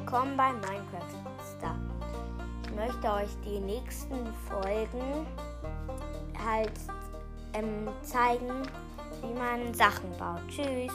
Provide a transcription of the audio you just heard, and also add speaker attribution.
Speaker 1: willkommen bei Minecraft Star. Ich möchte euch die nächsten Folgen halt ähm, zeigen, wie man Sachen baut. Tschüss.